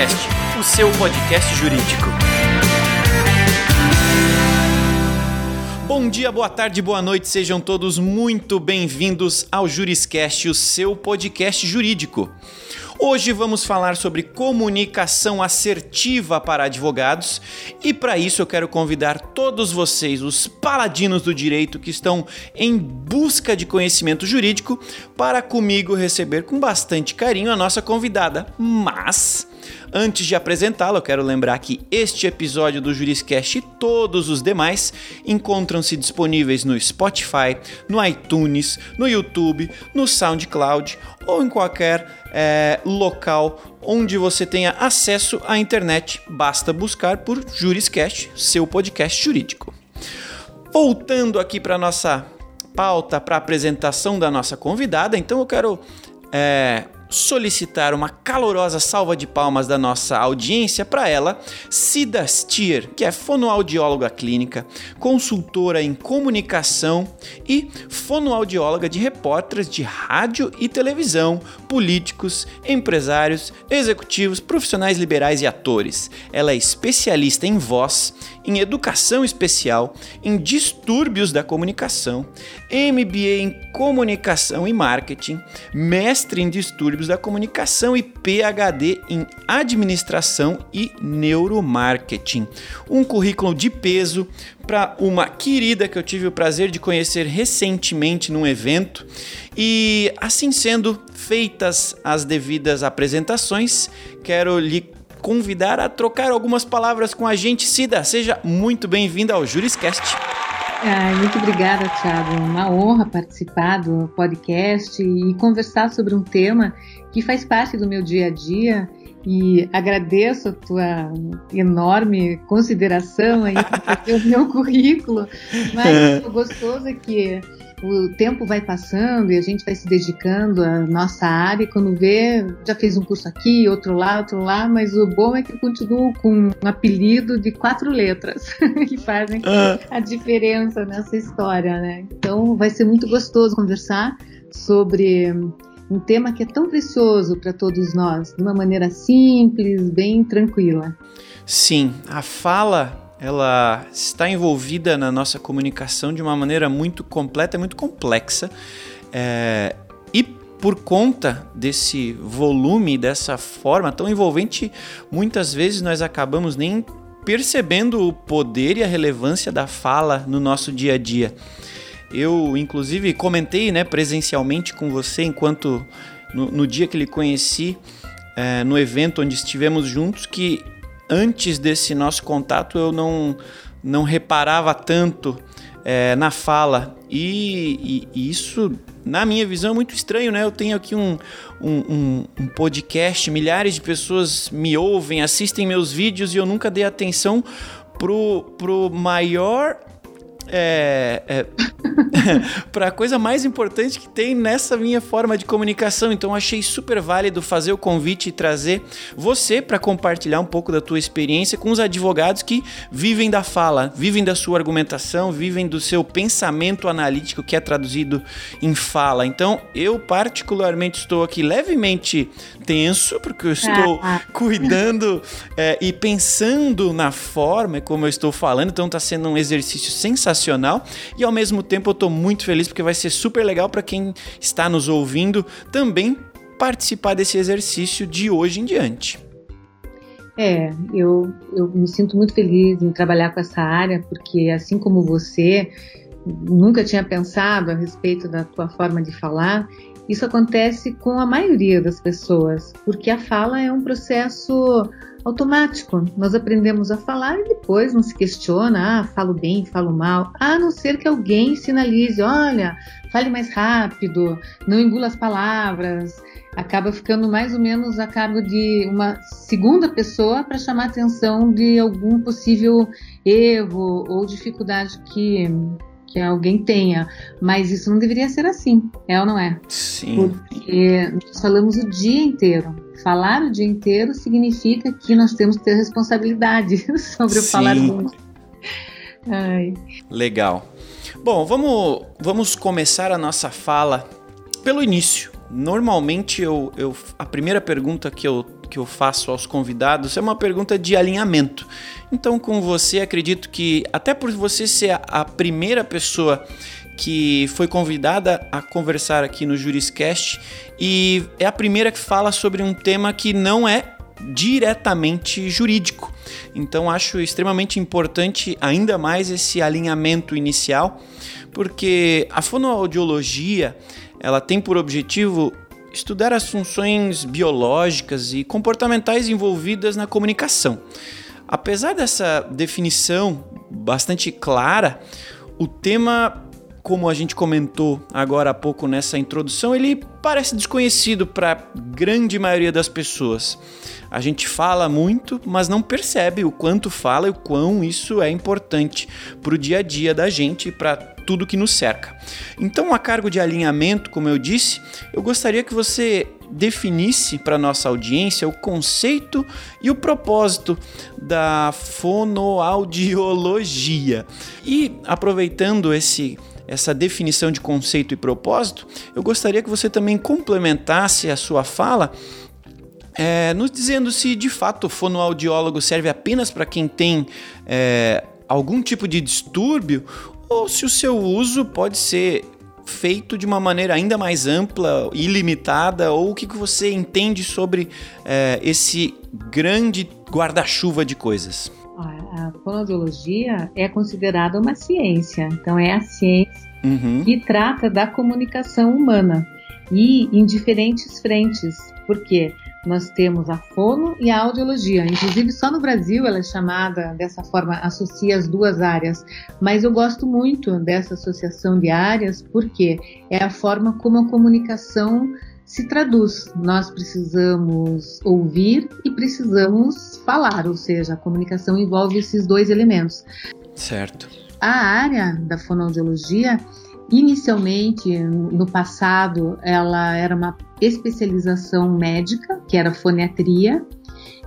Juriscast, o seu podcast jurídico. Bom dia, boa tarde, boa noite, sejam todos muito bem-vindos ao Juriscast, o seu podcast jurídico. Hoje vamos falar sobre comunicação assertiva para advogados e para isso eu quero convidar todos vocês, os paladinos do direito que estão em busca de conhecimento jurídico, para comigo receber com bastante carinho a nossa convidada. Mas Antes de apresentá-la, eu quero lembrar que este episódio do Juriscast e todos os demais encontram-se disponíveis no Spotify, no iTunes, no YouTube, no SoundCloud ou em qualquer é, local onde você tenha acesso à internet. Basta buscar por Juriscast, seu podcast jurídico. Voltando aqui para nossa pauta, para apresentação da nossa convidada, então eu quero é, solicitar uma calorosa salva de palmas da nossa audiência para ela, Cida Stier, que é fonoaudióloga clínica, consultora em comunicação e fonoaudióloga de repórteres de rádio e televisão, políticos, empresários, executivos, profissionais liberais e atores. Ela é especialista em voz, em educação especial, em distúrbios da comunicação, MBA em comunicação e marketing, mestre em distúrbios da Comunicação e PhD em Administração e Neuromarketing. Um currículo de peso para uma querida que eu tive o prazer de conhecer recentemente num evento. E assim sendo feitas as devidas apresentações, quero lhe convidar a trocar algumas palavras com a gente. Cida, seja muito bem-vinda ao Juriscast. Ai, muito obrigada, Thiago. Uma honra participar do podcast e conversar sobre um tema que faz parte do meu dia a dia. E agradeço a tua enorme consideração aí por fazer o meu currículo. Mas o gostoso é que o tempo vai passando e a gente vai se dedicando à nossa área, e quando vê, já fez um curso aqui, outro lá, outro lá, mas o bom é que eu continuo com um apelido de quatro letras que fazem ah. a diferença nessa história, né? Então vai ser muito gostoso conversar sobre um tema que é tão precioso para todos nós, de uma maneira simples, bem tranquila. Sim, a fala ela está envolvida na nossa comunicação de uma maneira muito completa muito complexa. É, e por conta desse volume, dessa forma tão envolvente, muitas vezes nós acabamos nem percebendo o poder e a relevância da fala no nosso dia a dia. Eu, inclusive, comentei né, presencialmente com você enquanto no, no dia que lhe conheci, é, no evento onde estivemos juntos, que antes desse nosso contato eu não, não reparava tanto é, na fala. E, e, e, isso, na minha visão, é muito estranho, né? Eu tenho aqui um, um, um, podcast, milhares de pessoas me ouvem, assistem meus vídeos e eu nunca dei atenção pro, pro maior é, é para a coisa mais importante que tem nessa minha forma de comunicação. Então achei super válido fazer o convite e trazer você para compartilhar um pouco da tua experiência com os advogados que vivem da fala, vivem da sua argumentação, vivem do seu pensamento analítico que é traduzido em fala. Então eu particularmente estou aqui levemente tenso porque eu estou ah, ah. cuidando é, e pensando na forma como eu estou falando. Então está sendo um exercício sensacional e ao mesmo tempo eu estou muito feliz porque vai ser super legal para quem está nos ouvindo também participar desse exercício de hoje em diante. É, eu, eu me sinto muito feliz em trabalhar com essa área, porque assim como você, nunca tinha pensado a respeito da tua forma de falar. Isso acontece com a maioria das pessoas, porque a fala é um processo automático. Nós aprendemos a falar e depois não se questiona, ah, falo bem, falo mal, a não ser que alguém sinalize, olha, fale mais rápido, não engula as palavras. Acaba ficando mais ou menos a cargo de uma segunda pessoa para chamar a atenção de algum possível erro ou dificuldade que que alguém tenha, mas isso não deveria ser assim, é ou não é? Sim. Porque nós falamos o dia inteiro. Falar o dia inteiro significa que nós temos que ter responsabilidade sobre o Sim. falar muito. Ai. Legal. Bom, vamos, vamos começar a nossa fala pelo início. normalmente eu, eu, a primeira pergunta que eu, que eu faço aos convidados é uma pergunta de alinhamento. Então, com você, acredito que, até por você ser a, primeira pessoa que foi convidada a conversar aqui no Juriscast e é a primeira que fala sobre um tema que não é diretamente jurídico. Então acho extremamente importante ainda mais esse alinhamento inicial, porque a fonoaudiologia, ela tem por objetivo estudar as funções biológicas e comportamentais envolvidas na comunicação. Apesar dessa definição bastante clara, o tema como a gente comentou agora há pouco nessa introdução, ele parece desconhecido para a grande maioria das pessoas. A gente fala muito, mas não percebe o quanto fala e o quão isso é importante para o dia a dia da gente e para tudo que nos cerca. Então, a cargo de alinhamento, como eu disse, eu gostaria que você definisse para nossa audiência o conceito e o propósito da fonoaudiologia. E aproveitando esse essa definição de conceito e propósito, eu gostaria que você também complementasse a sua fala é, nos dizendo se de fato o fonoaudiólogo serve apenas para quem tem é, algum tipo de distúrbio ou se o seu uso pode ser feito de uma maneira ainda mais ampla, ilimitada, ou o que, que você entende sobre é, esse grande guarda-chuva de coisas? a fonoaudiologia é considerada uma ciência, então é a ciência uhum. que trata da comunicação humana e em diferentes frentes, porque nós temos a fono e a audiologia. Inclusive, só no Brasil ela é chamada dessa forma, associa as duas áreas. Mas eu gosto muito dessa associação de áreas porque é a forma como a comunicação se traduz. Nós precisamos ouvir e precisamos falar, ou seja, a comunicação envolve esses dois elementos. Certo. A área da fonoaudiologia, inicialmente, no passado, ela era uma especialização médica, que era foniatria,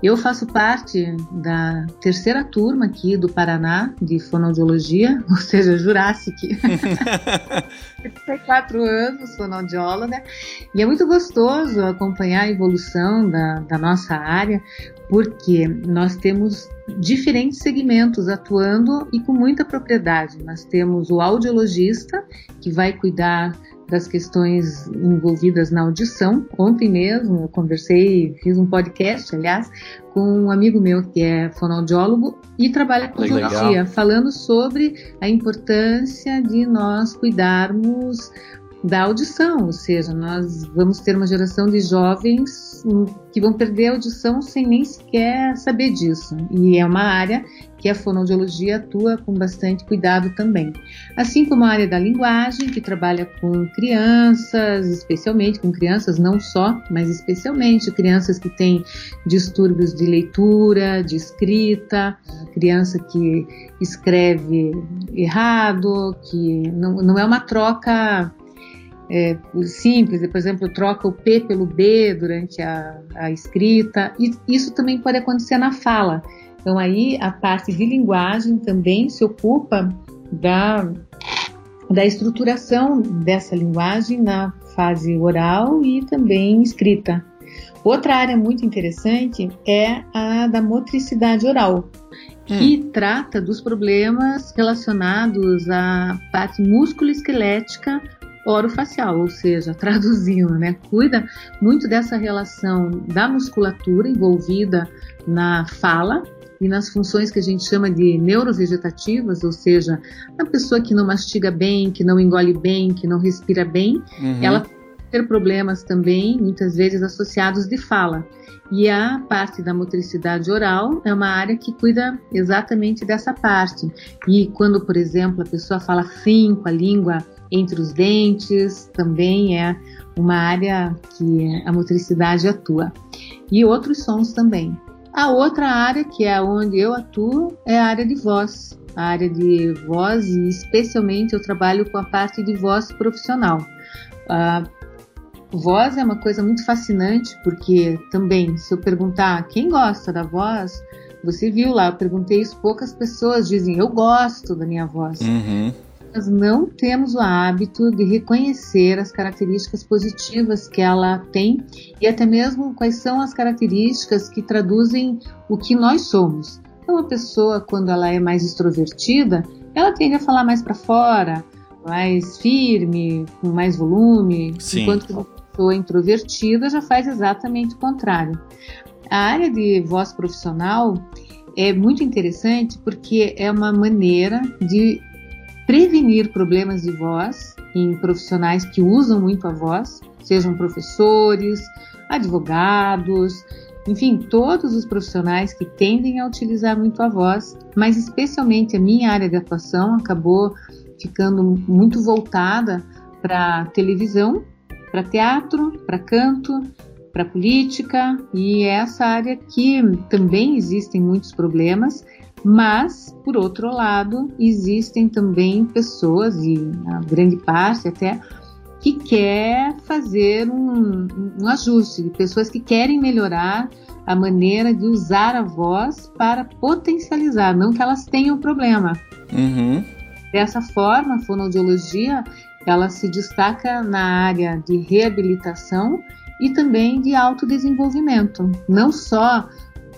eu faço parte da terceira turma aqui do Paraná de fonoaudiologia, ou seja, Jurassic. 34 anos, fonoaudióloga, e é muito gostoso acompanhar a evolução da, da nossa área, porque nós temos diferentes segmentos atuando e com muita propriedade. Nós temos o audiologista, que vai cuidar das questões envolvidas na audição. Ontem mesmo eu conversei, fiz um podcast, aliás, com um amigo meu que é fonoaudiólogo e trabalha com audiologia, falando sobre a importância de nós cuidarmos da audição, ou seja, nós vamos ter uma geração de jovens que vão perder a audição sem nem sequer saber disso. E é uma área que a fonoaudiologia atua com bastante cuidado também. Assim como a área da linguagem, que trabalha com crianças, especialmente com crianças, não só, mas especialmente crianças que têm distúrbios de leitura, de escrita, criança que escreve errado, que não, não é uma troca é, simples, por exemplo, troca o P pelo B durante a, a escrita, e isso também pode acontecer na fala. Então aí a parte de linguagem também se ocupa da, da estruturação dessa linguagem na fase oral e também escrita. Outra área muito interessante é a da motricidade oral, que hum. trata dos problemas relacionados à parte músculo-esquelética orofacial, ou seja, traduzindo, né, cuida muito dessa relação da musculatura envolvida na fala e nas funções que a gente chama de neurovegetativas, ou seja, a pessoa que não mastiga bem, que não engole bem, que não respira bem, uhum. ela ter problemas também, muitas vezes associados de fala. E a parte da motricidade oral é uma área que cuida exatamente dessa parte. E quando, por exemplo, a pessoa fala fim com a língua entre os dentes, também é uma área que a motricidade atua. E outros sons também. A outra área, que é onde eu atuo, é a área de voz. A área de voz, e especialmente eu trabalho com a parte de voz profissional. A voz é uma coisa muito fascinante, porque também, se eu perguntar quem gosta da voz, você viu lá, eu perguntei isso, poucas pessoas dizem eu gosto da minha voz. Uhum. Nós não temos o hábito de reconhecer as características positivas que ela tem e até mesmo quais são as características que traduzem o que nós somos. Então, a pessoa, quando ela é mais extrovertida, ela tende a falar mais para fora, mais firme, com mais volume, Sim. enquanto que uma pessoa introvertida já faz exatamente o contrário. A área de voz profissional é muito interessante porque é uma maneira de prevenir problemas de voz em profissionais que usam muito a voz, sejam professores, advogados, enfim, todos os profissionais que tendem a utilizar muito a voz, mas especialmente a minha área de atuação acabou ficando muito voltada para televisão, para teatro, para canto, para política e é essa área que também existem muitos problemas, mas por outro lado existem também pessoas e a grande parte até que quer fazer um, um ajuste, pessoas que querem melhorar a maneira de usar a voz para potencializar, não que elas tenham problema. Uhum. Dessa forma, a fonoaudiologia ela se destaca na área de reabilitação e também de autodesenvolvimento, não só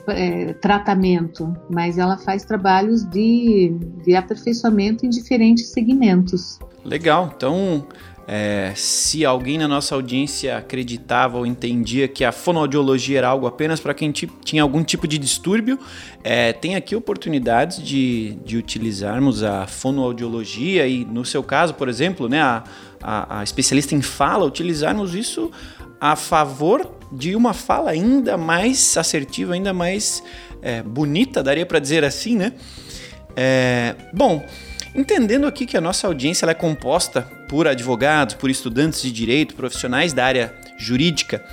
é, tratamento, mas ela faz trabalhos de, de aperfeiçoamento em diferentes segmentos. Legal, então é, se alguém na nossa audiência acreditava ou entendia que a fonoaudiologia era algo apenas para quem tinha algum tipo de distúrbio, é, tem aqui oportunidades de, de utilizarmos a fonoaudiologia e, no seu caso, por exemplo, né, a, a, a especialista em fala, utilizarmos isso a favor de uma fala ainda mais assertiva, ainda mais é, bonita, daria para dizer assim, né? É, bom, entendendo aqui que a nossa audiência é composta por advogados, por estudantes de direito, profissionais da área jurídica,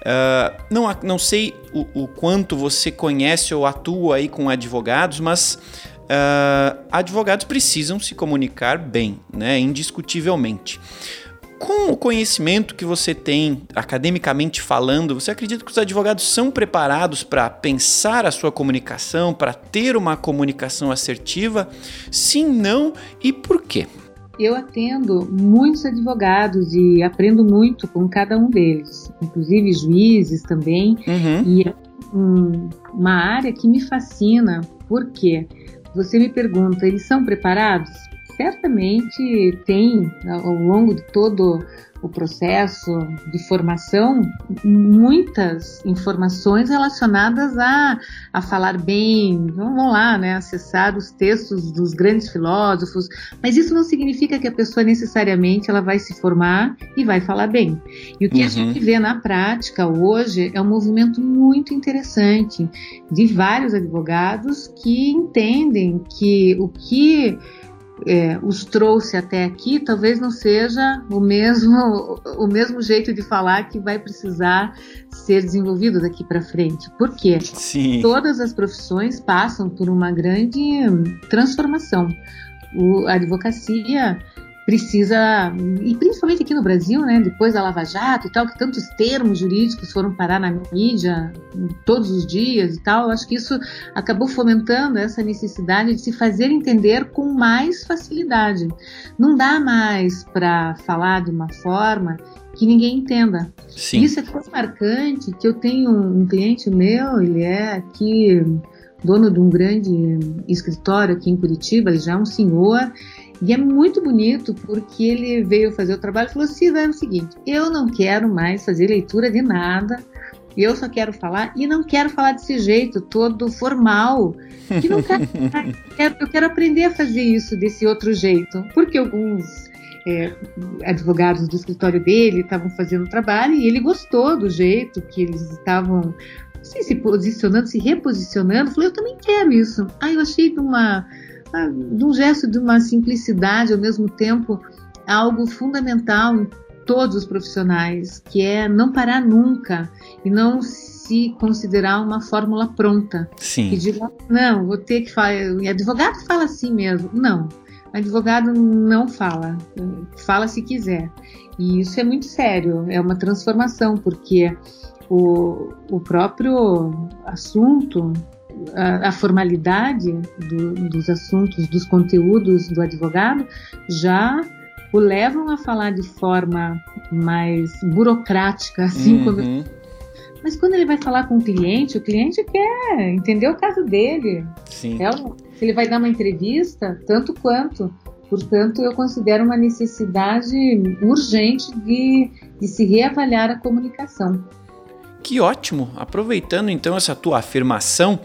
uh, não, não sei o, o, quanto você conhece ou atua aí com advogados, mas uh, advogados precisam se comunicar bem, né? Indiscutivelmente. Com o conhecimento que você tem, academicamente falando, você acredita que os advogados são preparados para pensar a sua comunicação, para ter uma comunicação assertiva? Sim, não e por quê? Eu atendo muitos advogados e aprendo muito com cada um deles, inclusive juízes também. Uhum. E é um, uma área que me fascina, porque você me pergunta, eles são preparados? Certamente tem, ao longo de todo o processo de formação, muitas informações relacionadas a, a falar bem, vamos lá, né, acessar os textos dos grandes filósofos, mas isso não significa que a pessoa necessariamente ela vai se formar e vai falar bem. E o que uhum. a gente vê na prática hoje é um movimento muito interessante de vários advogados que entendem que o que é, os trouxe até aqui, talvez não seja o mesmo, o mesmo jeito de falar que vai precisar ser desenvolvido daqui para frente. Por quê? Sim. Todas as profissões passam por uma grande transformação. O, a advocacia precisa, e principalmente aqui no Brasil, né, depois da Lava Jato e tal, que tantos termos jurídicos foram parar na mídia todos os dias e tal, acho que isso acabou fomentando essa necessidade de se fazer entender com mais facilidade. Não dá mais para falar de uma forma que ninguém entenda. Sim. Isso é tão marcante que eu tenho um cliente meu, ele é aqui dono de um grande escritório aqui em Curitiba, ele já é um senhor, e é muito bonito porque ele veio fazer o trabalho e falou: Cida, é o seguinte, eu não quero mais fazer leitura de nada, eu só quero falar e não quero falar desse jeito todo formal. Que não quero, eu quero aprender a fazer isso desse outro jeito, porque alguns é, advogados do escritório dele estavam fazendo o trabalho e ele gostou do jeito que eles estavam assim, se posicionando, se reposicionando. Falei, eu também quero isso. Aí eu achei de uma de um gesto de uma simplicidade, ao mesmo tempo algo fundamental em todos os profissionais, que é não parar nunca e não se considerar uma fórmula pronta. Sim. E diga, não, vou ter que falar. E advogado fala assim mesmo. Não, advogado não fala, fala se quiser. E isso é muito sério, é uma transformação, porque o, o próprio assunto a, a formalidade do, dos assuntos, dos conteúdos do advogado, já o levam a falar de forma mais burocrática, assim uhum. como. Mas quando ele vai falar com o cliente, o cliente quer entender o caso dele. Sim. É, ele vai dar uma entrevista, tanto quanto. Portanto, eu considero uma necessidade urgente de, de se reavaliar a comunicação. Que ótimo! Aproveitando então essa tua afirmação,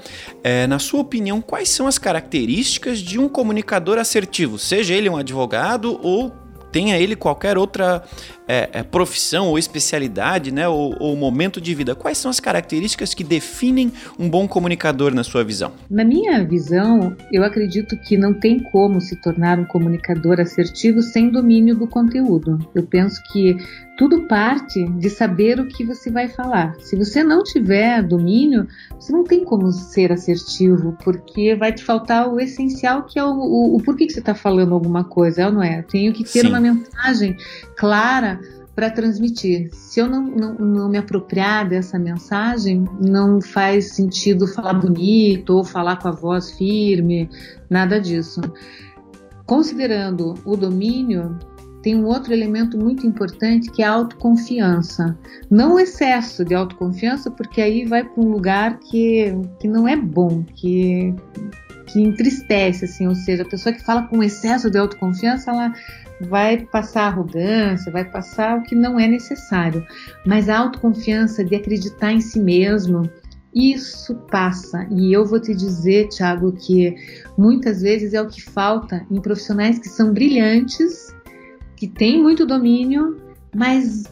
é, na sua opinião, quais são as características de um comunicador assertivo, seja ele um advogado ou tenha ele qualquer outra é, é, profissão ou especialidade, né, ou, ou, momento de vida. Quais são as características que definem um bom comunicador na sua visão? Na minha visão, eu acredito que não tem como se tornar um comunicador assertivo sem domínio do conteúdo. Eu penso que tudo parte de saber o que você vai falar. Se você não tiver domínio, você não tem como ser assertivo, porque vai te faltar o essencial, que é o, o, o porquê que você está falando alguma coisa, é ou não é? Eu tenho que ter Sim. uma mensagem clara para transmitir. Se eu não, não, não, me apropriar dessa mensagem, não faz sentido falar bonito ou falar com a voz firme, nada disso. Considerando o domínio, tem um outro elemento muito importante que é a autoconfiança. Não o excesso de autoconfiança, porque aí vai para um lugar que, que não é bom, que, que entristece, assim, ou seja, a pessoa que fala com excesso de autoconfiança, ela vai passar arrogância, vai passar o que não é necessário. Mas a autoconfiança de acreditar em si mesmo, isso passa. E eu vou te dizer, Thiago, que muitas vezes é o que falta em profissionais que são brilhantes que tem muito domínio, mas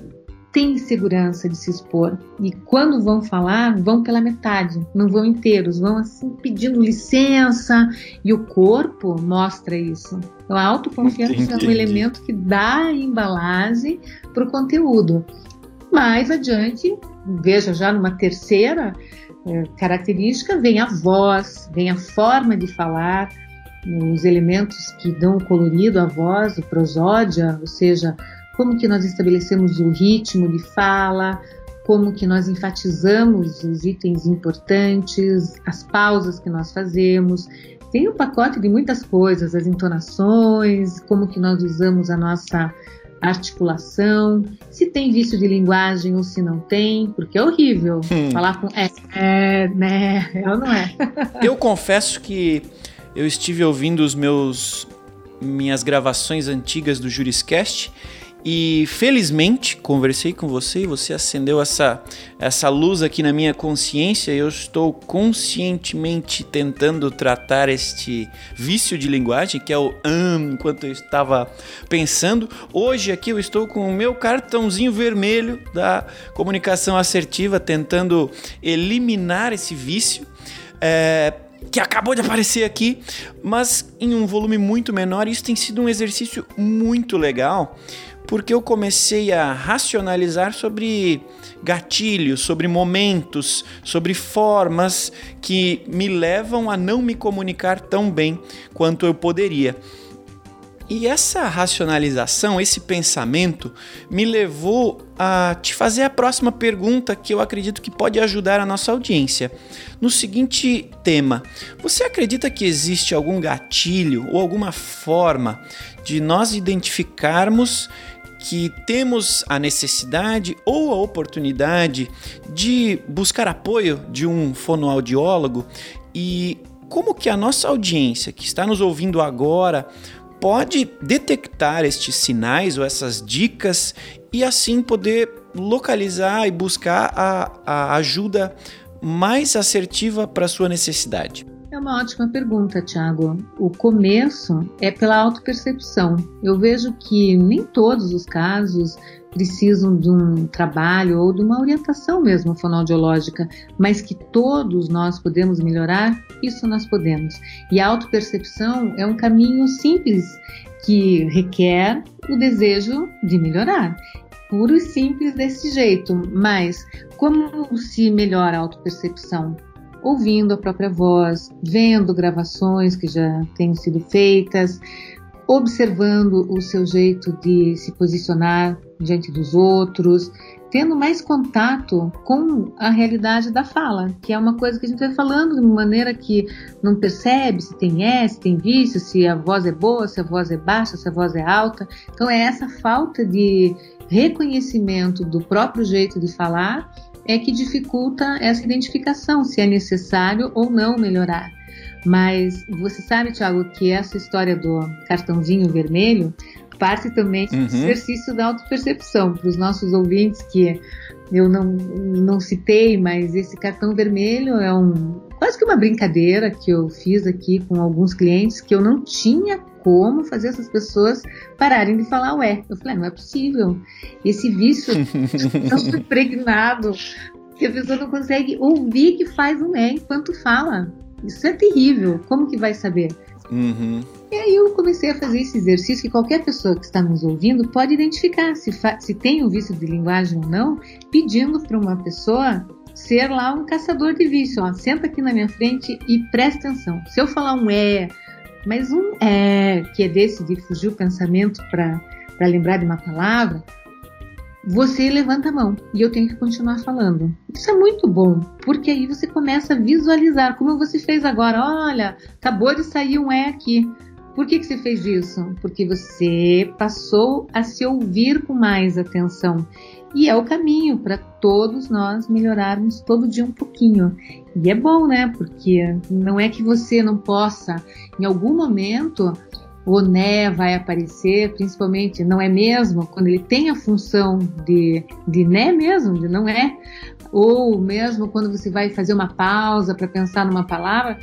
tem segurança de se expor. E quando vão falar, vão pela metade, não vão inteiros, vão assim pedindo licença, e o corpo mostra isso. Então, a autoconfiança Entendi. é um elemento que dá embalagem para o conteúdo. Mais adiante, veja já numa terceira é, característica, vem a voz, vem a forma de falar, os elementos que dão o colorido à voz, o prosódia, ou seja, como que nós estabelecemos o ritmo de fala, como que nós enfatizamos os itens importantes, as pausas que nós fazemos. Tem um pacote de muitas coisas, as entonações, como que nós usamos a nossa articulação, se tem vício de linguagem ou se não tem, porque é horrível hum. falar com é, é, né, é ou não é? Eu confesso que eu estive ouvindo os meus minhas gravações antigas do Juriscast e felizmente conversei com você e você acendeu essa, essa luz aqui na minha consciência. Eu estou conscientemente tentando tratar este vício de linguagem, que é o am, enquanto eu estava pensando. Hoje aqui eu estou com o meu cartãozinho vermelho da comunicação assertiva, tentando eliminar esse vício. É, que acabou de aparecer aqui, mas em um volume muito menor. Isso tem sido um exercício muito legal, porque eu comecei a racionalizar sobre gatilhos, sobre momentos, sobre formas que me levam a não me comunicar tão bem quanto eu poderia. E essa racionalização, esse pensamento, me levou a te fazer a próxima pergunta que eu acredito que pode ajudar a nossa audiência. No seguinte tema: você acredita que existe algum gatilho ou alguma forma de nós identificarmos que temos a necessidade ou a oportunidade de buscar apoio de um fonoaudiólogo e como que a nossa audiência que está nos ouvindo agora pode detectar estes sinais ou essas dicas e assim poder localizar e buscar a, a ajuda mais assertiva para sua necessidade? É uma ótima pergunta, Tiago. O começo é pela autopercepção. Eu vejo que nem todos os casos precisam de um trabalho ou de uma orientação mesmo fonoaudiológica, mas que todos nós podemos melhorar, isso nós podemos. E a autopercepção é um caminho simples que requer o desejo de melhorar. Puro e simples desse jeito, mas como se melhora a autopercepção? Ouvindo a própria voz, vendo gravações que já têm sido feitas, observando o seu jeito de se posicionar diante dos outros, tendo mais contato com a realidade da fala, que é uma coisa que a gente vai falando de uma maneira que não percebe se tem S, se tem vício, se a voz é boa, se a voz é baixa, se a voz é alta. Então é essa falta de reconhecimento do próprio jeito de falar é que dificulta essa identificação, se é necessário ou não melhorar. Mas você sabe, Thiago, que essa história do cartãozinho vermelho parte também uhum. do exercício da autopercepção. Para os nossos ouvintes que eu não, não citei, mas esse cartão vermelho é um quase que uma brincadeira que eu fiz aqui com alguns clientes que eu não tinha como fazer essas pessoas pararem de falar ué. Eu falei, ah, não é possível. Esse vício é tão impregnado que a pessoa não consegue ouvir que faz um é enquanto fala. Isso é terrível. Como que vai saber? Uhum. E aí eu comecei a fazer esse exercício que qualquer pessoa que está nos ouvindo pode identificar se, se tem um vício de linguagem ou não, pedindo para uma pessoa ser lá um caçador de vício. Ó, senta aqui na minha frente e presta atenção. Se eu falar um é, mas um é, que é desse de fugir o pensamento para lembrar de uma palavra, você levanta a mão e eu tenho que continuar falando. Isso é muito bom, porque aí você começa a visualizar, como você fez agora. Olha, acabou de sair um é aqui. Por que, que você fez isso? Porque você passou a se ouvir com mais atenção. E é o caminho para todos nós melhorarmos todo dia um pouquinho. E é bom, né? Porque não é que você não possa, em algum momento, o né vai aparecer, principalmente, não é mesmo? Quando ele tem a função de, de né mesmo, de não é, ou mesmo quando você vai fazer uma pausa para pensar numa palavra,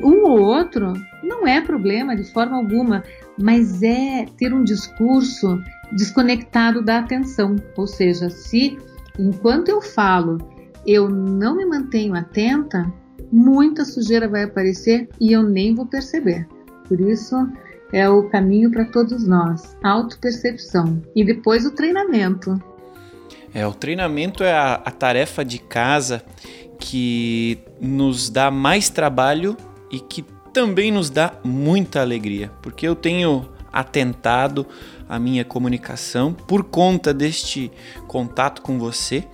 um ou outro não é problema de forma alguma, mas é ter um discurso desconectado da atenção. Ou seja, se enquanto eu falo eu não me mantenho atenta, muita sujeira vai aparecer e eu nem vou perceber. Por isso, é o caminho para todos nós. Autopercepção. E depois o treinamento. É, o treinamento é a, a tarefa de casa que nos dá mais trabalho e que também nos dá muita alegria, porque eu tenho atentado a minha comunicação por conta deste contato com você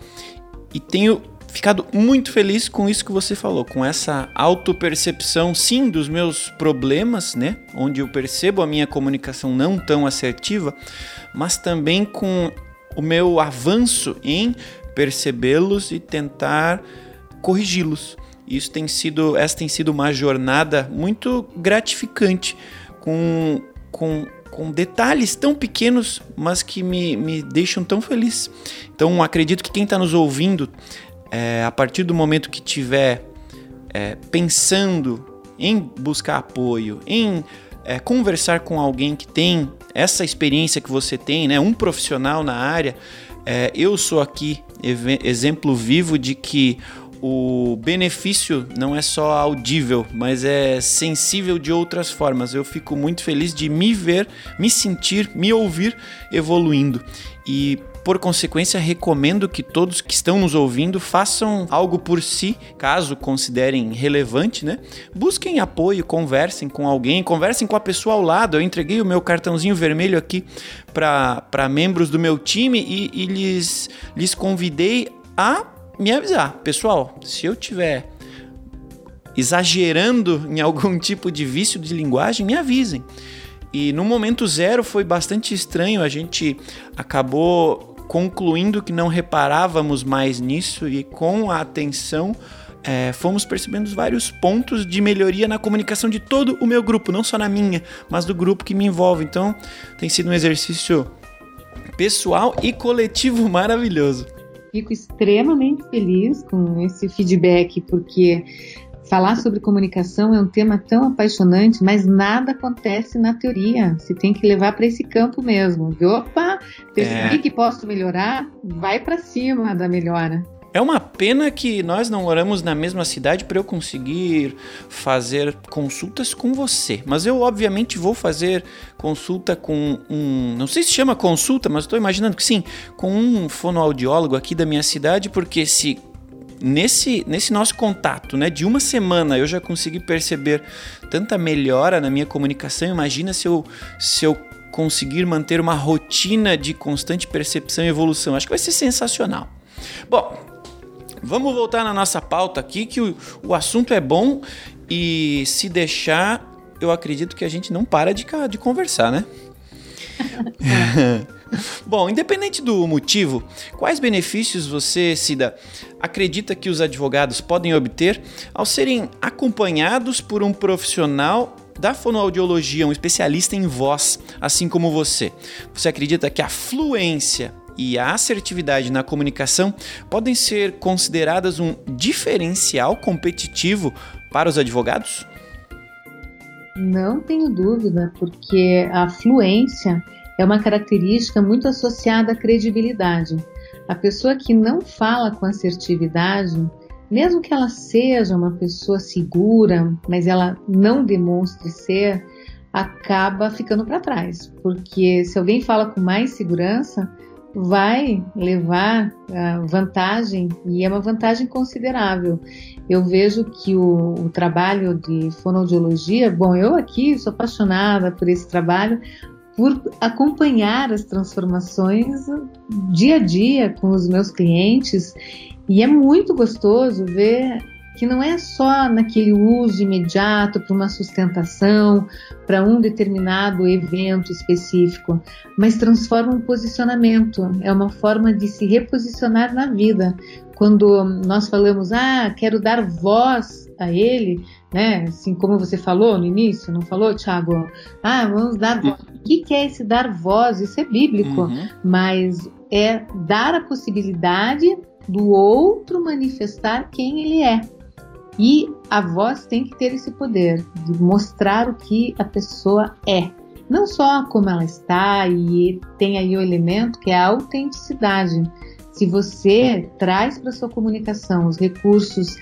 e tenho ficado muito feliz com isso que você falou, com essa autopercepção, sim, dos meus problemas, né? Onde eu percebo a minha comunicação não tão assertiva, mas também com o meu avanço em percebê-los e tentar corrigi-los. Isso tem sido, essa tem sido uma jornada muito gratificante, com, com, com detalhes tão pequenos, mas que me, me deixam tão feliz. Então, acredito que quem está nos ouvindo é, a partir do momento que tiver é, pensando em buscar apoio, em é, conversar com alguém que tem essa experiência que você tem, né, um profissional na área, é, eu sou aqui exemplo vivo de que o benefício não é só audível, mas é sensível de outras formas. Eu fico muito feliz de me ver, me sentir, me ouvir evoluindo. E por consequência, recomendo que todos que estão nos ouvindo façam algo por si, caso considerem relevante, né? Busquem apoio, conversem com alguém, conversem com a pessoa ao lado. Eu entreguei o meu cartãozinho vermelho aqui para membros do meu time e, e lhes, lhes convidei a me avisar. Pessoal, se eu tiver exagerando em algum tipo de vício de linguagem, me avisem. E no momento zero foi bastante estranho, a gente acabou concluindo que não reparávamos mais nisso e com a atenção é, fomos percebendo vários pontos de melhoria na comunicação de todo o meu grupo, não só na minha, mas do grupo que me envolve. Então tem sido um exercício pessoal e coletivo maravilhoso. Fico extremamente feliz com esse feedback, porque Falar sobre comunicação é um tema tão apaixonante, mas nada acontece na teoria. Se tem que levar para esse campo mesmo. Opa, percebi é. que posso melhorar, vai para cima da melhora. É uma pena que nós não moramos na mesma cidade para eu conseguir fazer consultas com você. Mas eu, obviamente, vou fazer consulta com um. Não sei se chama consulta, mas estou imaginando que sim. Com um fonoaudiólogo aqui da minha cidade, porque se nesse, nesse nosso contato, né, de uma semana eu já consegui perceber tanta melhora na minha comunicação. Imagina se eu, se eu conseguir manter uma rotina de constante percepção e evolução. Acho que vai ser sensacional. Bom, vamos voltar na nossa pauta aqui, que o, o assunto é bom e se deixar, eu acredito que a gente não para de, de conversar, né? Bom, independente do motivo, quais benefícios você, Cida, acredita que os advogados podem obter ao serem acompanhados por um profissional da fonoaudiologia, um especialista em voz, assim como você? Você acredita que a fluência e a assertividade na comunicação podem ser consideradas um diferencial competitivo para os advogados? Não tenho dúvida, porque a fluência é uma característica muito associada à credibilidade. A pessoa que não fala com assertividade, mesmo que ela seja uma pessoa segura, mas ela não demonstre ser, acaba ficando para trás, porque se alguém fala com mais segurança, vai levar uh, vantagem e é uma vantagem considerável. Eu vejo que o, o, trabalho de fonoaudiologia, bom, eu aqui sou apaixonada por esse trabalho, por acompanhar as transformações dia a dia com os meus clientes e é muito gostoso ver que não é só naquele uso imediato para uma sustentação, para um determinado evento específico, mas transforma um posicionamento, é uma forma de se reposicionar na vida. Quando nós falamos, ah, quero dar voz a ele, né? Assim como você falou no início, não falou, Tiago? Ah, vamos dar voz. O que é esse dar voz? Isso é bíblico, uhum. mas é dar a possibilidade do outro manifestar quem ele é. E a voz tem que ter esse poder de mostrar o que a pessoa é. Não só como ela está, e tem aí o elemento que é a autenticidade. Se você traz para sua comunicação os recursos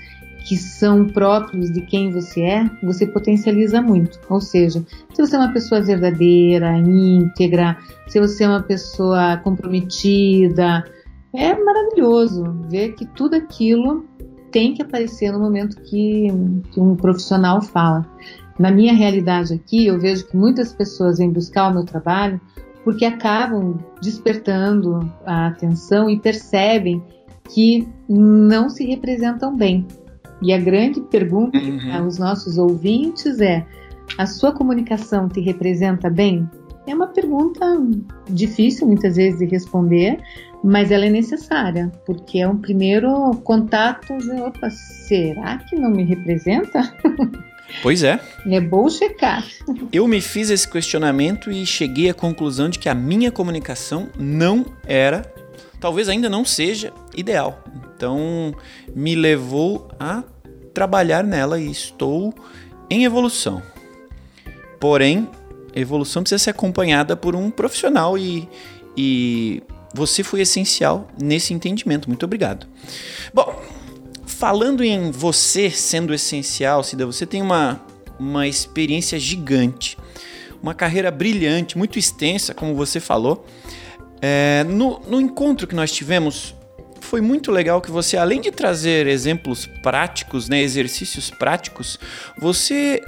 que são próprios de quem você é, você potencializa muito. Ou seja, se você é uma pessoa verdadeira, íntegra, se você é uma pessoa comprometida, é maravilhoso ver que tudo aquilo tem que aparecer no momento que, que um profissional fala. Na minha realidade aqui, eu vejo que muitas pessoas vêm buscar o meu trabalho porque acabam despertando a atenção e percebem que não se representam bem. E a grande pergunta uhum. aos nossos ouvintes é: a sua comunicação te representa bem? É uma pergunta difícil muitas vezes de responder, mas ela é necessária, porque é um primeiro contato de, opa, será que não me representa? Pois é. É bom checar. Eu me fiz esse questionamento e cheguei à conclusão de que a minha comunicação não era, talvez ainda não seja, ideal. Então, me levou a trabalhar nela e estou em evolução. Porém, evolução precisa ser acompanhada por um profissional e, e você foi essencial nesse entendimento. Muito obrigado. Bom, falando em você sendo essencial, Cida, você tem uma, uma experiência gigante, uma carreira brilhante, muito extensa, como você falou. É, no, no encontro que nós tivemos, foi muito legal que você, além de trazer exemplos práticos, né, exercícios práticos, você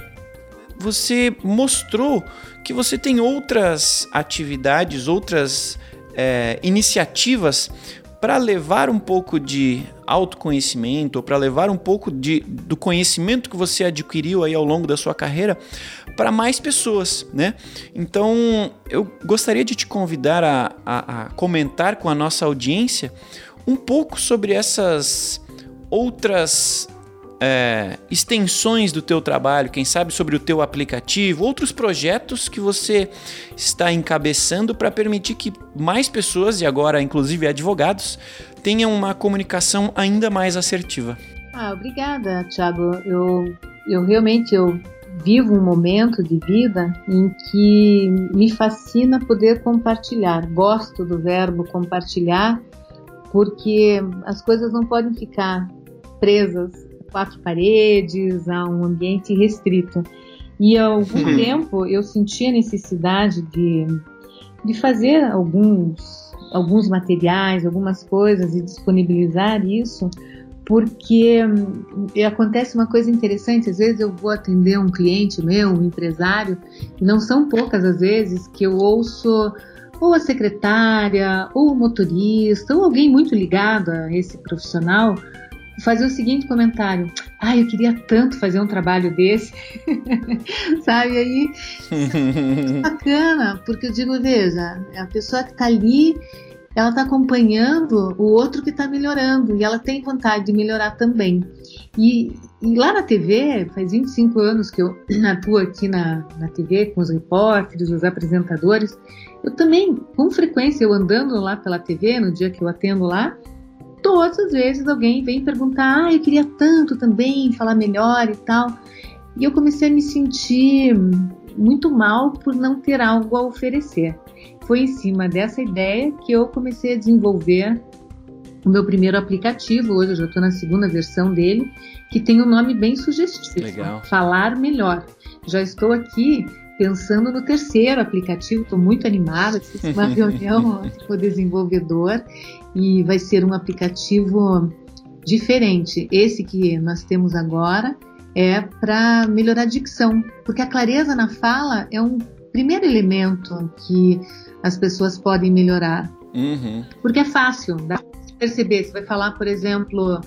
você mostrou que você tem outras atividades, outras é, iniciativas para levar um pouco de autoconhecimento, ou para levar um pouco de, do conhecimento que você adquiriu aí ao longo da sua carreira para mais pessoas, né? Então, eu gostaria de te convidar a, a, a comentar com a nossa audiência um pouco sobre essas outras é, extensões do teu trabalho, quem sabe sobre o teu aplicativo, outros projetos que você está encabeçando para permitir que mais pessoas, e agora inclusive advogados, tenham uma comunicação ainda mais assertiva. Ah, obrigada, Thiago. Eu, eu realmente eu vivo um momento de vida em que me fascina poder compartilhar. Gosto do verbo compartilhar porque as coisas não podem ficar presas quatro paredes, a um ambiente restrito. E há algum uhum. tempo eu senti a necessidade de, de fazer alguns, alguns materiais, algumas coisas e disponibilizar isso, porque hum, acontece uma coisa interessante. Às vezes eu vou atender um cliente meu, um empresário, e não são poucas as vezes que eu ouço ou a secretária, ou o motorista, ou alguém muito ligado a esse profissional fazer o seguinte comentário: Ah, eu queria tanto fazer um trabalho desse, sabe? Aí, bacana, porque eu digo, veja, a pessoa que está ali, ela está acompanhando o outro que está melhorando e ela tem vontade de melhorar também. E, e, lá na TV, faz 25 anos que eu atuo aqui na, na TV com os repórteres, os apresentadores, eu também, com frequência, eu andando lá pela TV, no dia que eu atendo lá, todas as vezes alguém vem perguntar: ah, eu queria tanto também falar melhor e tal. E eu comecei a me sentir muito mal por não ter algo a oferecer. Foi em cima dessa ideia que eu comecei a desenvolver o meu primeiro aplicativo. Hoje eu já estou na segunda versão dele, que tem um nome bem sugestivo: Legal. Falar Melhor. Já estou aqui pensando no terceiro aplicativo, estou muito animada, fiz uma reunião com o desenvolvedor e vai ser um aplicativo diferente. Esse que nós temos agora é para melhorar a dicção, porque a clareza na fala é um primeiro elemento que as pessoas podem melhorar. Uhum. Porque é fácil, dá pra perceber. Você vai falar, por exemplo,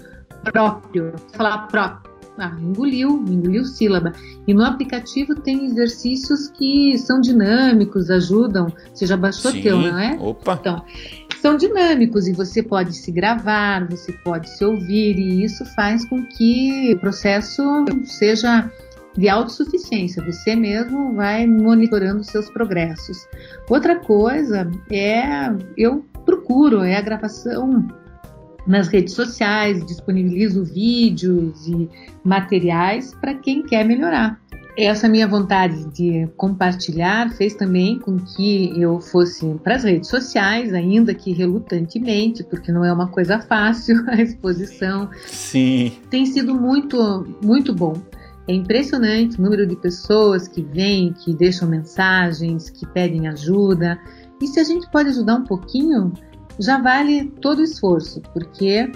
próprio, falar próprio ah, engoliu, engoliu sílaba. E no aplicativo tem exercícios que são dinâmicos, ajudam. Você já baixou Sim. teu, não é? Opa! Então, são dinâmicos e você pode se gravar, você pode se ouvir, e isso faz com que o processo seja de autossuficiência. Você mesmo vai monitorando seus progressos. Outra coisa é eu procuro é a gravação nas redes sociais, disponibilizo vídeos e materiais para quem quer melhorar. Essa minha vontade de compartilhar fez também com que eu fosse para as redes sociais, ainda que relutantemente, porque não é uma coisa fácil a exposição. Sim. Tem sido muito, muito bom. É impressionante o número de pessoas que vêm, que deixam mensagens, que pedem ajuda. E se a gente pode ajudar um pouquinho, já vale todo o esforço, porque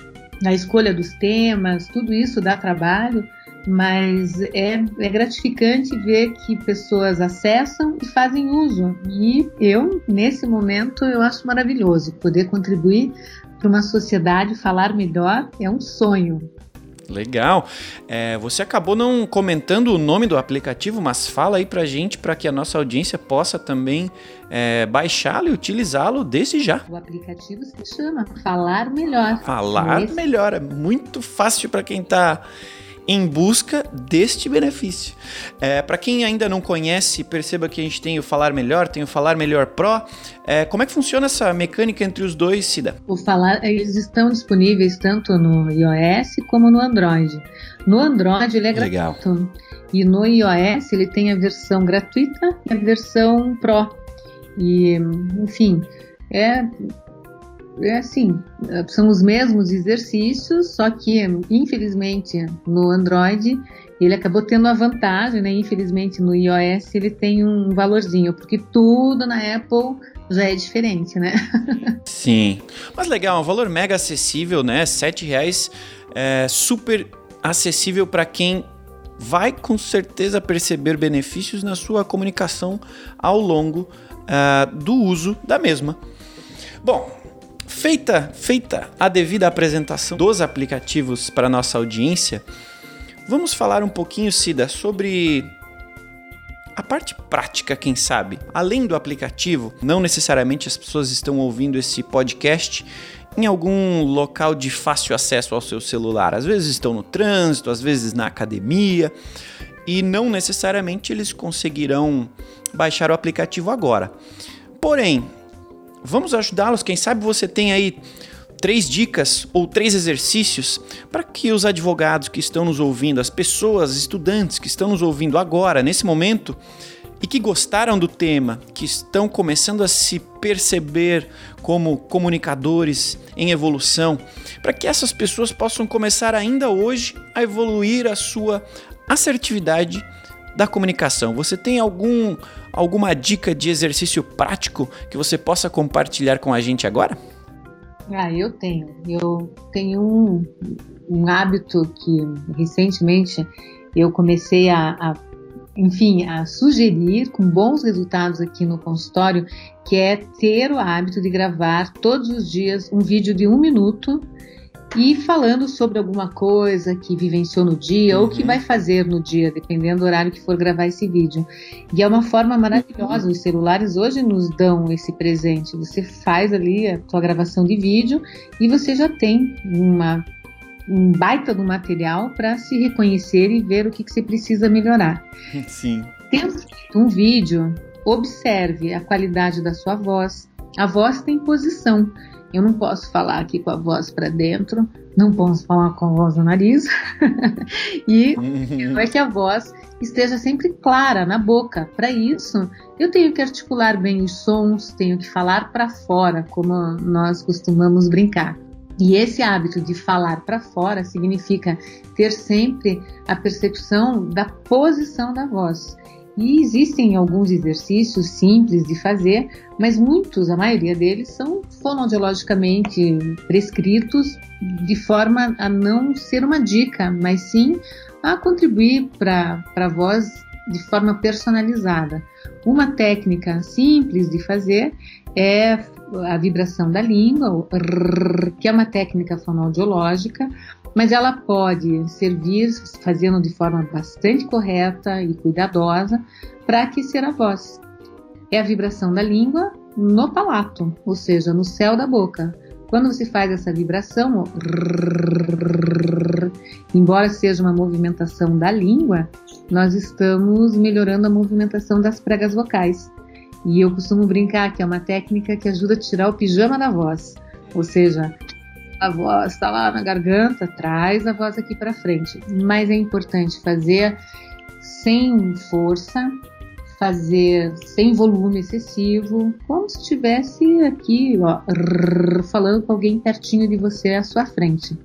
a escolha dos temas, tudo isso dá trabalho, mas é, é, gratificante ver que pessoas acessam e fazem uso. E eu, nesse momento, eu acho maravilhoso poder contribuir para uma sociedade falar melhor é um sonho. Legal. É, você acabou não comentando o nome do aplicativo, mas fala aí pra gente para que a nossa audiência possa também é, baixá-lo e utilizá-lo desde já. O aplicativo se chama Falar Melhor. Falar Esse... Melhor. É muito fácil para quem está em busca deste benefício. É, Para quem ainda não conhece, perceba que a gente tem o Falar Melhor, tem o Falar Melhor Pro. É, como é que funciona essa mecânica entre os dois, Cida? O Falar, eles estão disponíveis tanto no iOS como no Android. No Android ele é Legal. gratuito e no iOS ele tem a versão gratuita e a versão Pro. E, enfim, é é assim, são os mesmos exercícios, só que infelizmente no Android ele acabou tendo a vantagem, né? Infelizmente no iOS ele tem um valorzinho, porque tudo na Apple já é diferente, né? Sim, mas legal, um valor mega acessível, né? Sete reais, é super acessível para quem vai com certeza perceber benefícios na sua comunicação ao longo uh, do uso da mesma. Bom, Feita, feita a devida apresentação dos aplicativos para nossa audiência, vamos falar um pouquinho, Cida, sobre a parte prática, quem sabe. Além do aplicativo, não necessariamente as pessoas estão ouvindo esse podcast em algum local de fácil acesso ao seu celular. Às vezes estão no trânsito, às vezes na academia, e não necessariamente eles conseguirão baixar o aplicativo agora. Porém, vamos ajudá-los. Quem sabe você tem aí três dicas ou três exercícios para que os advogados que estão nos ouvindo, as pessoas, estudantes que estão nos ouvindo agora, nesse momento, e que gostaram do tema, que estão começando a se perceber como comunicadores em evolução, para que essas pessoas possam começar ainda hoje a evoluir a sua assertividade da comunicação. Você tem algum alguma dica de exercício prático que você possa compartilhar com a gente agora? Ah, eu tenho. Eu tenho um, um hábito que recentemente eu comecei a, a, enfim, a sugerir com bons resultados aqui no consultório, que é ter o hábito de gravar todos os dias um vídeo de um minuto e falando sobre alguma coisa que vivenciou no dia uhum. ou que vai fazer no dia, dependendo do horário que for gravar esse vídeo. E é uma forma maravilhosa. Os celulares hoje nos dão esse presente. Você faz ali a sua gravação de vídeo e você já tem uma um baita do material para se reconhecer e ver o que, que você precisa melhorar. Sim. Tendo um vídeo, observe a qualidade da sua voz. A voz tem posição. Eu não posso falar aqui com a voz para dentro, não posso falar com a voz no nariz. e uhum. é que a voz esteja sempre clara na boca. Para isso, eu tenho que articular bem os sons, tenho que falar para fora, como nós costumamos brincar. E esse hábito de falar para fora significa ter sempre a percepção da posição da voz. E existem alguns exercícios simples de fazer, mas muitos, a maioria deles, são fonoaudiologicamente prescritos de forma a não ser uma dica, mas sim a contribuir para a voz de forma personalizada. Uma técnica simples de fazer é a vibração da língua, que é uma técnica fonoaudiológica, mas ela pode servir fazendo de forma bastante correta e cuidadosa para aquecer a voz. É a vibração da língua no palato, ou seja, no céu da boca. Quando você faz essa vibração, embora seja uma movimentação da língua, nós estamos melhorando a movimentação das pregas vocais. E eu costumo brincar que é uma técnica que ajuda a tirar o pijama da voz, ou seja, a voz está lá na garganta, traz a voz aqui para frente. Mas é importante fazer sem força, fazer sem volume excessivo, como se estivesse aqui ó, falando com alguém pertinho de você à sua frente.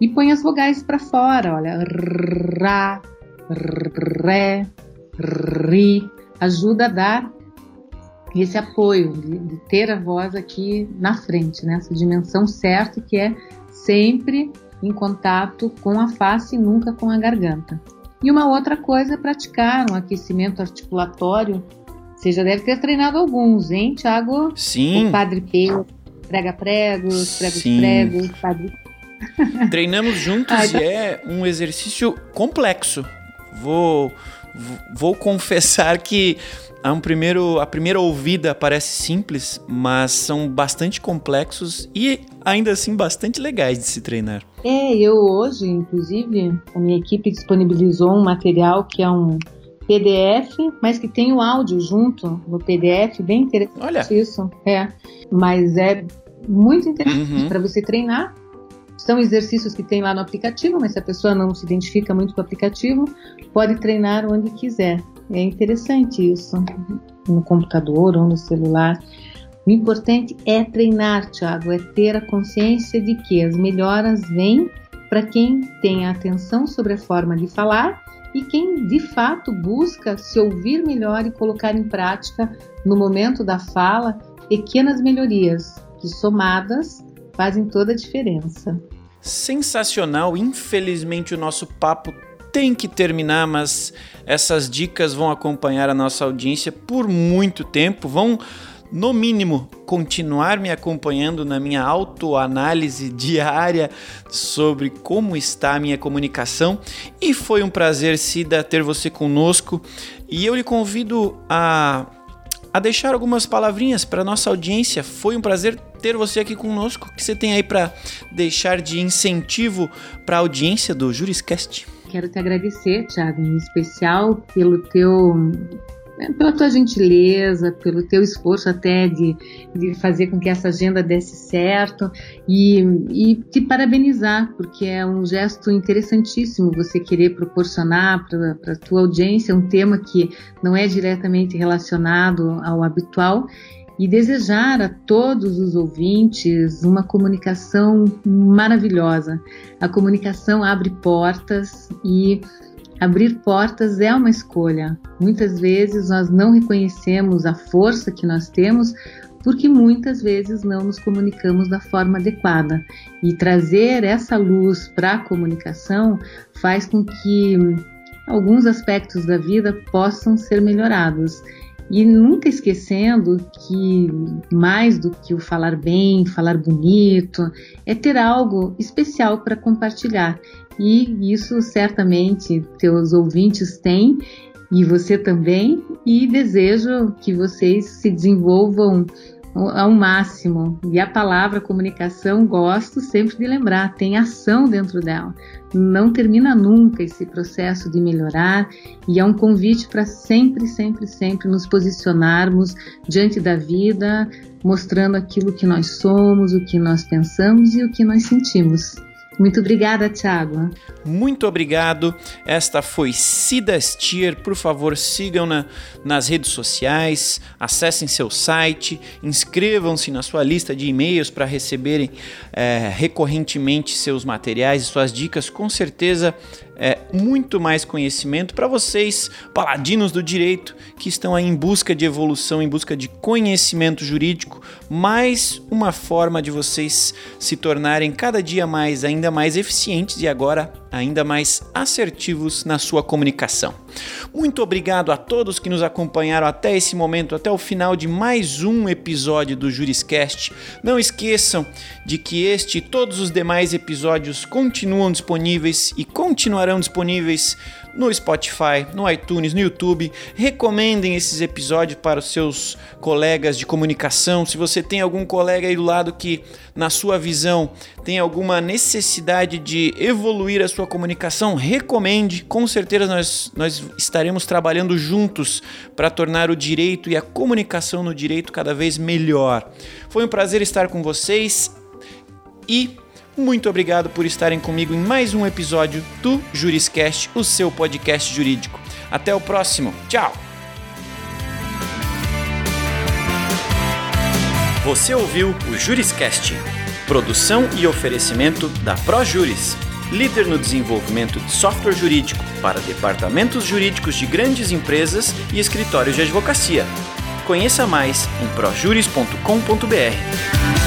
E põe as vogais para fora, olha, ra, ré, ri, ajuda a dar esse apoio de, de, ter a voz aqui na frente, nessa né? dimensão certa que é sempre em contato com a face e nunca com a garganta. E uma outra coisa é praticar um aquecimento articulatório. Você já deve ter treinado alguns, hein, Thiago? Sim. O Padre P, prega pregos, pregos Sim. pregos, Padre... Treinamos juntos Ai, e é um exercício complexo. Vou, vou confessar que a, um primeiro, a primeira ouvida parece simples, mas são bastante complexos e ainda assim bastante legais de se treinar. É, eu hoje, inclusive, a minha equipe disponibilizou um material que é um PDF, mas que tem o áudio junto no PDF, bem interessante Olha. isso. É, mas é muito interessante uhum. para você treinar. São exercícios que tem lá no aplicativo, mas se a pessoa não se identifica muito com o aplicativo, pode treinar onde quiser. É interessante isso, no computador ou no celular. O importante é treinar, Tiago, é ter a consciência de que as melhoras vêm para quem tem atenção sobre a forma de falar e quem de fato busca se ouvir melhor e colocar em prática no momento da fala pequenas melhorias que somadas fazem toda a diferença. Sensacional, infelizmente o nosso papo tem que terminar, mas essas dicas vão acompanhar a nossa audiência por muito tempo, vão no mínimo, continuar me acompanhando na minha autoanálise diária sobre como está a minha comunicação. E foi um prazer, Cida, ter você conosco. E eu lhe convido a, a deixar algumas palavrinhas para nossa audiência. Foi um prazer ter você aqui conosco. O que você tem aí para deixar de incentivo para a audiência do Juriscast? Quero te agradecer, Thiago, em especial pelo teu é, pela tua gentileza, pelo teu esforço até de, de fazer com que essa agenda desse certo e, e te parabenizar, porque é um gesto interessantíssimo você querer proporcionar para a tua audiência um tema que não é diretamente relacionado ao habitual e desejar a todos os ouvintes uma comunicação maravilhosa. A comunicação abre portas e abrir portas é uma escolha. Muitas vezes nós não reconhecemos a força que nós temos porque muitas vezes não nos comunicamos da forma adequada. E trazer essa luz para a comunicação faz com que alguns aspectos da vida possam ser melhorados. E nunca esquecendo que mais do que o falar bem, falar bonito, é ter algo especial para compartilhar. E isso certamente teus ouvintes têm e você também, e desejo que vocês se desenvolvam ao máximo. E a palavra comunicação, gosto sempre de lembrar, tem ação dentro dela. Não termina nunca esse processo de melhorar e é um convite para sempre, sempre, sempre nos posicionarmos diante da vida, mostrando aquilo que nós somos, o que nós pensamos e o que nós sentimos. Muito obrigada, Thiago. Muito obrigado. Esta foi Cida Stier. Por favor, sigam-na nas redes sociais, acessem seu site, inscrevam-se na sua lista de e-mails para receberem é, recorrentemente seus materiais e suas dicas. Com certeza é, muito mais conhecimento para vocês, paladinos do direito, que estão aí em busca de evolução, em busca de conhecimento jurídico, mais uma forma de vocês se tornarem cada dia mais, ainda mais eficientes e agora ainda mais assertivos na sua comunicação. Muito obrigado a todos que nos acompanharam até esse momento, até o final de mais um episódio do Juriscast. Não esqueçam de que este e todos os demais episódios continuam disponíveis e continuarão disponíveis no Spotify, no iTunes, no YouTube. Recomendem esses episódios para os seus colegas de comunicação. Se você tem algum colega aí do lado que, na sua visão, tem alguma necessidade de evoluir a sua comunicação, recomende. Com certeza nós, nós estaremos trabalhando juntos para tornar o direito e a comunicação no direito cada vez melhor. Foi um prazer estar com vocês e muito obrigado por estarem comigo em mais um episódio do Juriscast, o seu podcast jurídico. Até o próximo. Tchau! Você ouviu o Juriscast, produção e oferecimento da ProJuris, líder no desenvolvimento de software jurídico para departamentos jurídicos de grandes empresas e escritórios de advocacia. Conheça mais em projuris.com.br.